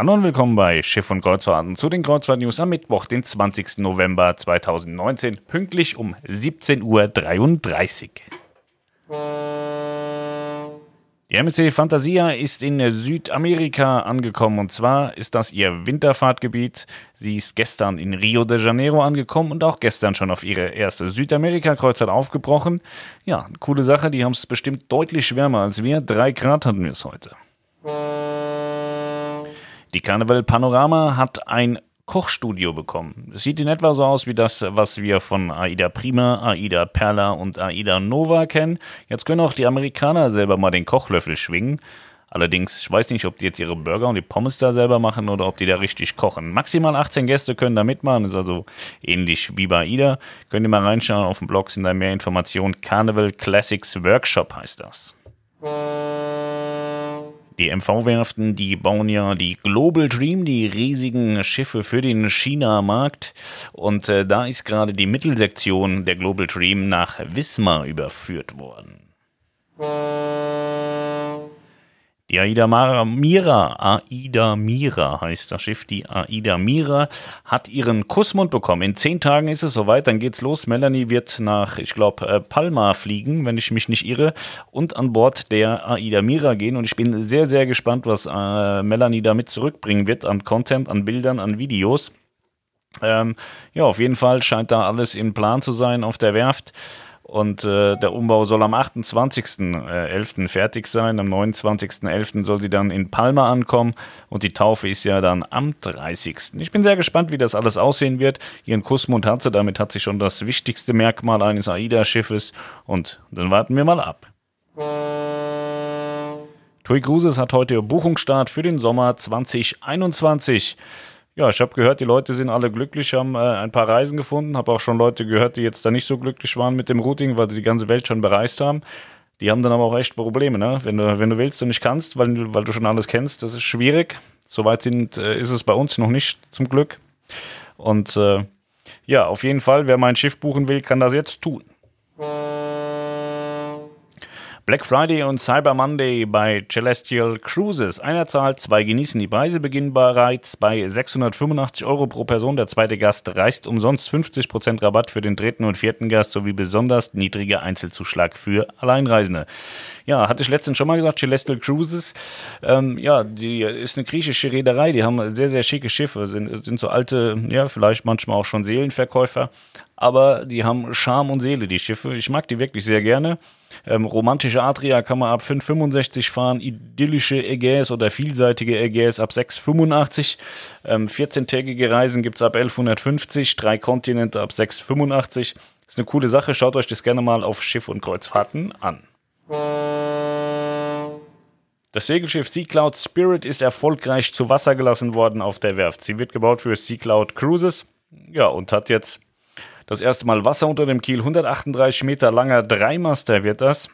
Hallo und willkommen bei Schiff und Kreuzfahrten zu den Kreuzfahrt-News am Mittwoch, den 20. November 2019, pünktlich um 17.33 Uhr. Die MSC Fantasia ist in Südamerika angekommen und zwar ist das ihr Winterfahrtgebiet. Sie ist gestern in Rio de Janeiro angekommen und auch gestern schon auf ihre erste Südamerika-Kreuzfahrt aufgebrochen. Ja, coole Sache, die haben es bestimmt deutlich wärmer als wir. Drei Grad hatten wir es heute. Die Carnival Panorama hat ein Kochstudio bekommen. Es sieht in etwa so aus wie das, was wir von Aida Prima, Aida Perla und Aida Nova kennen. Jetzt können auch die Amerikaner selber mal den Kochlöffel schwingen. Allerdings, ich weiß nicht, ob die jetzt ihre Burger und die Pommes da selber machen oder ob die da richtig kochen. Maximal 18 Gäste können da mitmachen, ist also ähnlich wie bei AIDA. Könnt ihr mal reinschauen auf dem Blog, sind da mehr Informationen. Carnival Classics Workshop heißt das. Die MV-Werften, die bauen ja die Global Dream, die riesigen Schiffe für den China-Markt. Und äh, da ist gerade die Mittelsektion der Global Dream nach Wismar überführt worden. Die Aida Mira, Aida Mira heißt das Schiff, die Aida Mira hat ihren Kussmund bekommen. In zehn Tagen ist es soweit, dann geht's los. Melanie wird nach, ich glaube, äh, Palma fliegen, wenn ich mich nicht irre, und an Bord der Aida Mira gehen. Und ich bin sehr, sehr gespannt, was äh, Melanie damit zurückbringen wird an Content, an Bildern, an Videos. Ähm, ja, auf jeden Fall scheint da alles im Plan zu sein auf der Werft. Und äh, der Umbau soll am 28.11. Äh, fertig sein. Am 29.11. soll sie dann in Palma ankommen. Und die Taufe ist ja dann am 30. Ich bin sehr gespannt, wie das alles aussehen wird. Ihren Kussmund hat sie. Damit hat sie schon das wichtigste Merkmal eines AIDA-Schiffes. Und dann warten wir mal ab. TUI Cruises hat heute Buchungsstart für den Sommer 2021. Ja, ich habe gehört, die Leute sind alle glücklich, haben äh, ein paar Reisen gefunden. Habe auch schon Leute gehört, die jetzt da nicht so glücklich waren mit dem Routing, weil sie die ganze Welt schon bereist haben. Die haben dann aber auch echt Probleme, ne? Wenn du, wenn du willst und nicht kannst, weil, weil du schon alles kennst, das ist schwierig. Soweit sind, äh, ist es bei uns noch nicht, zum Glück. Und äh, ja, auf jeden Fall, wer mein Schiff buchen will, kann das jetzt tun. Black Friday und Cyber Monday bei Celestial Cruises. Einer zahlt, zwei genießen. Die Preise beginnen bereits bei 685 Euro pro Person. Der zweite Gast reist umsonst 50% Rabatt für den dritten und vierten Gast sowie besonders niedriger Einzelzuschlag für Alleinreisende. Ja, hatte ich letztens schon mal gesagt, Celestial Cruises. Ähm, ja, die ist eine griechische Reederei. Die haben sehr, sehr schicke Schiffe. Sind, sind so alte, ja, vielleicht manchmal auch schon Seelenverkäufer aber die haben Charme und Seele, die Schiffe. Ich mag die wirklich sehr gerne. Ähm, romantische Adria kann man ab 5,65 fahren, idyllische Ägäis oder vielseitige Ägäis ab 6,85. Ähm, 14-tägige Reisen gibt es ab 1150, drei Kontinente ab 6,85. Ist eine coole Sache, schaut euch das gerne mal auf Schiff und Kreuzfahrten an. Das Segelschiff Sea Cloud Spirit ist erfolgreich zu Wasser gelassen worden auf der Werft. Sie wird gebaut für Sea Cloud Cruises. Ja, und hat jetzt das erste Mal Wasser unter dem Kiel, 138 Meter langer Dreimaster wird das.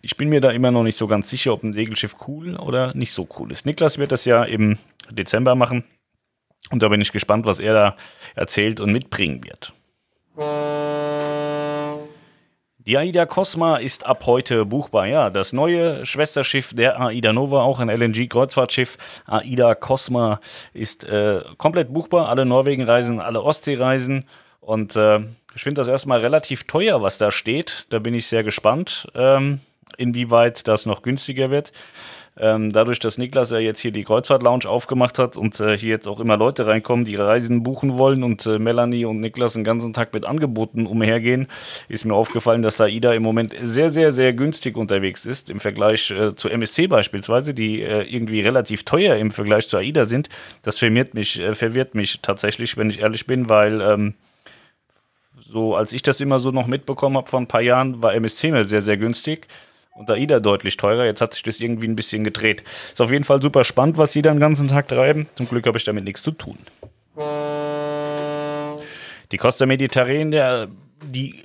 Ich bin mir da immer noch nicht so ganz sicher, ob ein Segelschiff cool oder nicht so cool ist. Niklas wird das ja im Dezember machen. Und da bin ich gespannt, was er da erzählt und mitbringen wird. Die AIDA Cosma ist ab heute buchbar. Ja, das neue Schwesterschiff der AIDA Nova, auch ein LNG-Kreuzfahrtschiff. AIDA Cosma ist äh, komplett buchbar. Alle Norwegen-Reisen, alle Ostsee-Reisen. Und äh, ich finde das erstmal relativ teuer, was da steht. Da bin ich sehr gespannt, ähm, inwieweit das noch günstiger wird. Ähm, dadurch, dass Niklas ja jetzt hier die Kreuzfahrt-Lounge aufgemacht hat und äh, hier jetzt auch immer Leute reinkommen, die Reisen buchen wollen und äh, Melanie und Niklas den ganzen Tag mit Angeboten umhergehen, ist mir aufgefallen, dass Saida im Moment sehr, sehr, sehr günstig unterwegs ist im Vergleich äh, zu MSC beispielsweise, die äh, irgendwie relativ teuer im Vergleich zu AIDA sind. Das verwirrt mich, äh, verwirrt mich tatsächlich, wenn ich ehrlich bin, weil ähm, so als ich das immer so noch mitbekommen habe vor ein paar Jahren, war MSC mir sehr, sehr günstig und AIDA deutlich teurer. Jetzt hat sich das irgendwie ein bisschen gedreht. Ist auf jeden Fall super spannend, was sie da den ganzen Tag treiben. Zum Glück habe ich damit nichts zu tun. Die Costa Mediterranea, die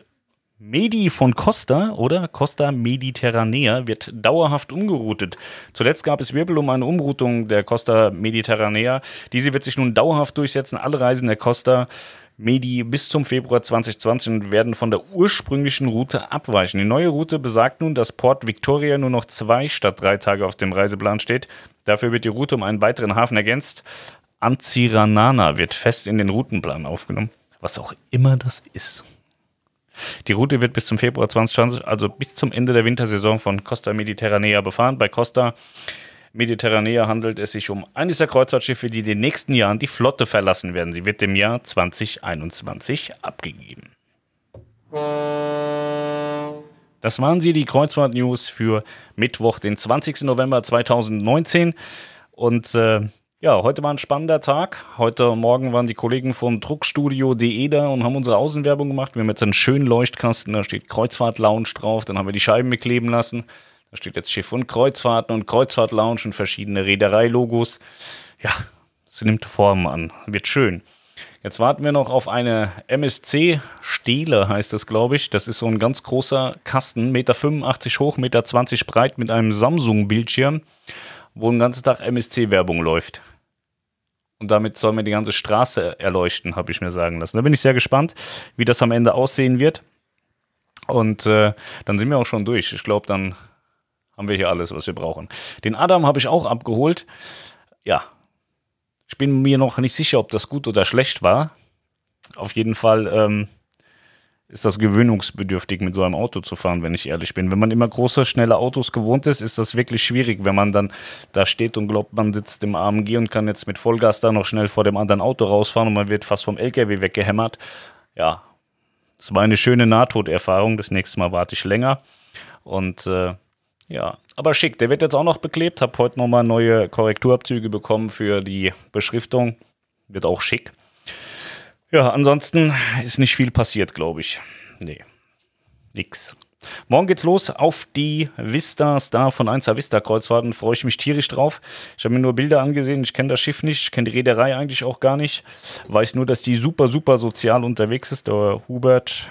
Medi von Costa oder Costa Mediterranea wird dauerhaft umgeroutet. Zuletzt gab es Wirbel um eine Umroutung der Costa Mediterranea. Diese wird sich nun dauerhaft durchsetzen. Alle Reisen der Costa Medi bis zum Februar 2020 und werden von der ursprünglichen Route abweichen. Die neue Route besagt nun, dass Port Victoria nur noch zwei statt drei Tage auf dem Reiseplan steht. Dafür wird die Route um einen weiteren Hafen ergänzt. Anziranana wird fest in den Routenplan aufgenommen, was auch immer das ist. Die Route wird bis zum Februar 2020, also bis zum Ende der Wintersaison von Costa Mediterranea befahren. Bei Costa Mediterranea handelt es sich um eines der Kreuzfahrtschiffe, die in den nächsten Jahren die Flotte verlassen werden. Sie wird im Jahr 2021 abgegeben. Das waren sie, die Kreuzfahrt-News für Mittwoch, den 20. November 2019. Und äh, ja, heute war ein spannender Tag. Heute Morgen waren die Kollegen vom Druckstudio.de da und haben unsere Außenwerbung gemacht. Wir haben jetzt einen schönen Leuchtkasten, da steht Kreuzfahrt Lounge drauf. Dann haben wir die Scheiben mitkleben lassen. Da steht jetzt Schiff und Kreuzfahrten und Kreuzfahrt Lounge und verschiedene Reederei-Logos. Ja, es nimmt Form an. Wird schön. Jetzt warten wir noch auf eine MSC Stele, heißt das, glaube ich. Das ist so ein ganz großer Kasten, Meter 85 hoch, Meter 20 breit mit einem Samsung-Bildschirm, wo den ganzen Tag MSC-Werbung läuft. Und damit soll man die ganze Straße erleuchten, habe ich mir sagen lassen. Da bin ich sehr gespannt, wie das am Ende aussehen wird. Und äh, dann sind wir auch schon durch. Ich glaube, dann haben wir hier alles, was wir brauchen. Den Adam habe ich auch abgeholt. Ja, ich bin mir noch nicht sicher, ob das gut oder schlecht war. Auf jeden Fall ähm, ist das gewöhnungsbedürftig, mit so einem Auto zu fahren, wenn ich ehrlich bin. Wenn man immer große, schnelle Autos gewohnt ist, ist das wirklich schwierig, wenn man dann da steht und glaubt, man sitzt im AMG und kann jetzt mit Vollgas da noch schnell vor dem anderen Auto rausfahren und man wird fast vom LKW weggehämmert. Ja, es war eine schöne Nahtoderfahrung. Das nächste Mal warte ich länger. Und äh, ja, aber schick. Der wird jetzt auch noch beklebt. Hab heute nochmal neue Korrekturabzüge bekommen für die Beschriftung. Wird auch schick. Ja, ansonsten ist nicht viel passiert, glaube ich. Nee, nix. Morgen geht's los auf die Vista Star von 1 Vista Kreuzfahrten. Freue ich mich tierisch drauf. Ich habe mir nur Bilder angesehen. Ich kenne das Schiff nicht. Ich kenne die Reederei eigentlich auch gar nicht. Weiß nur, dass die super, super sozial unterwegs ist. Der Hubert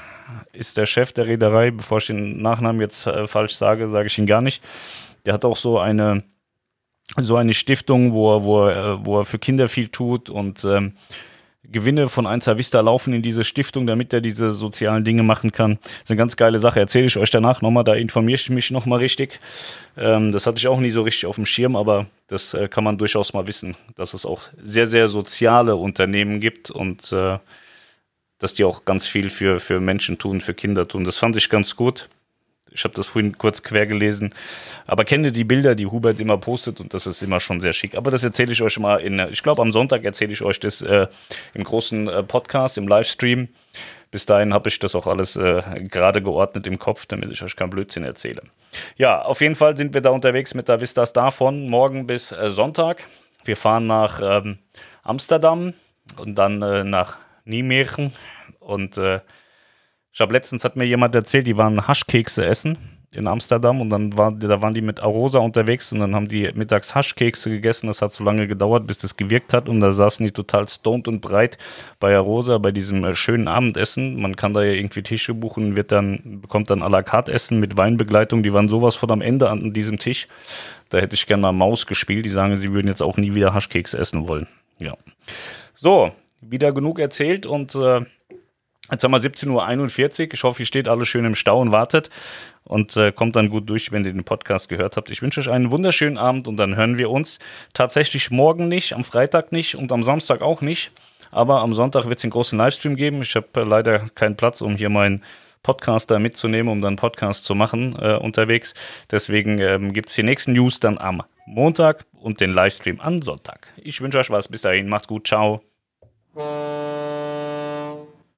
ist der Chef der Reederei. Bevor ich den Nachnamen jetzt äh, falsch sage, sage ich ihn gar nicht. Der hat auch so eine, so eine Stiftung, wo er, wo er, äh, wo er für Kinder viel tut und ähm, Gewinne von 1 Vista laufen in diese Stiftung, damit er diese sozialen Dinge machen kann. Das ist eine ganz geile Sache. Erzähle ich euch danach nochmal, da informiere ich mich nochmal richtig. Ähm, das hatte ich auch nie so richtig auf dem Schirm, aber das äh, kann man durchaus mal wissen, dass es auch sehr, sehr soziale Unternehmen gibt und äh, dass die auch ganz viel für, für Menschen tun, für Kinder tun. Das fand ich ganz gut. Ich habe das vorhin kurz quer gelesen. Aber kenne die Bilder, die Hubert immer postet und das ist immer schon sehr schick. Aber das erzähle ich euch mal in, ich glaube am Sonntag erzähle ich euch das äh, im großen äh, Podcast, im Livestream. Bis dahin habe ich das auch alles äh, gerade geordnet im Kopf, damit ich euch keinen Blödsinn erzähle. Ja, auf jeden Fall sind wir da unterwegs mit der Vista Star von morgen bis äh, Sonntag. Wir fahren nach ähm, Amsterdam und dann äh, nach Nijmegen und äh, ich habe letztens hat mir jemand erzählt, die waren Haschkekse essen in Amsterdam und dann war, da waren die mit Arosa unterwegs und dann haben die mittags Haschkekse gegessen. Das hat so lange gedauert, bis das gewirkt hat und da saßen die total stoned und breit bei Arosa bei diesem äh, schönen Abendessen. Man kann da ja irgendwie Tische buchen, wird dann bekommt dann à la carte Essen mit Weinbegleitung. Die waren sowas von am Ende an diesem Tisch. Da hätte ich gerne mal Maus gespielt. Die sagen, sie würden jetzt auch nie wieder Haschkekse essen wollen. Ja. So, wieder genug erzählt und äh, Jetzt haben wir 17.41 Uhr. Ich hoffe, ihr steht alle schön im Stau und wartet und äh, kommt dann gut durch, wenn ihr den Podcast gehört habt. Ich wünsche euch einen wunderschönen Abend und dann hören wir uns tatsächlich morgen nicht, am Freitag nicht und am Samstag auch nicht. Aber am Sonntag wird es einen großen Livestream geben. Ich habe äh, leider keinen Platz, um hier meinen Podcaster mitzunehmen, um dann Podcast zu machen äh, unterwegs. Deswegen ähm, gibt es die nächsten News dann am Montag und den Livestream am Sonntag. Ich wünsche euch was. Bis dahin. Macht's gut. Ciao.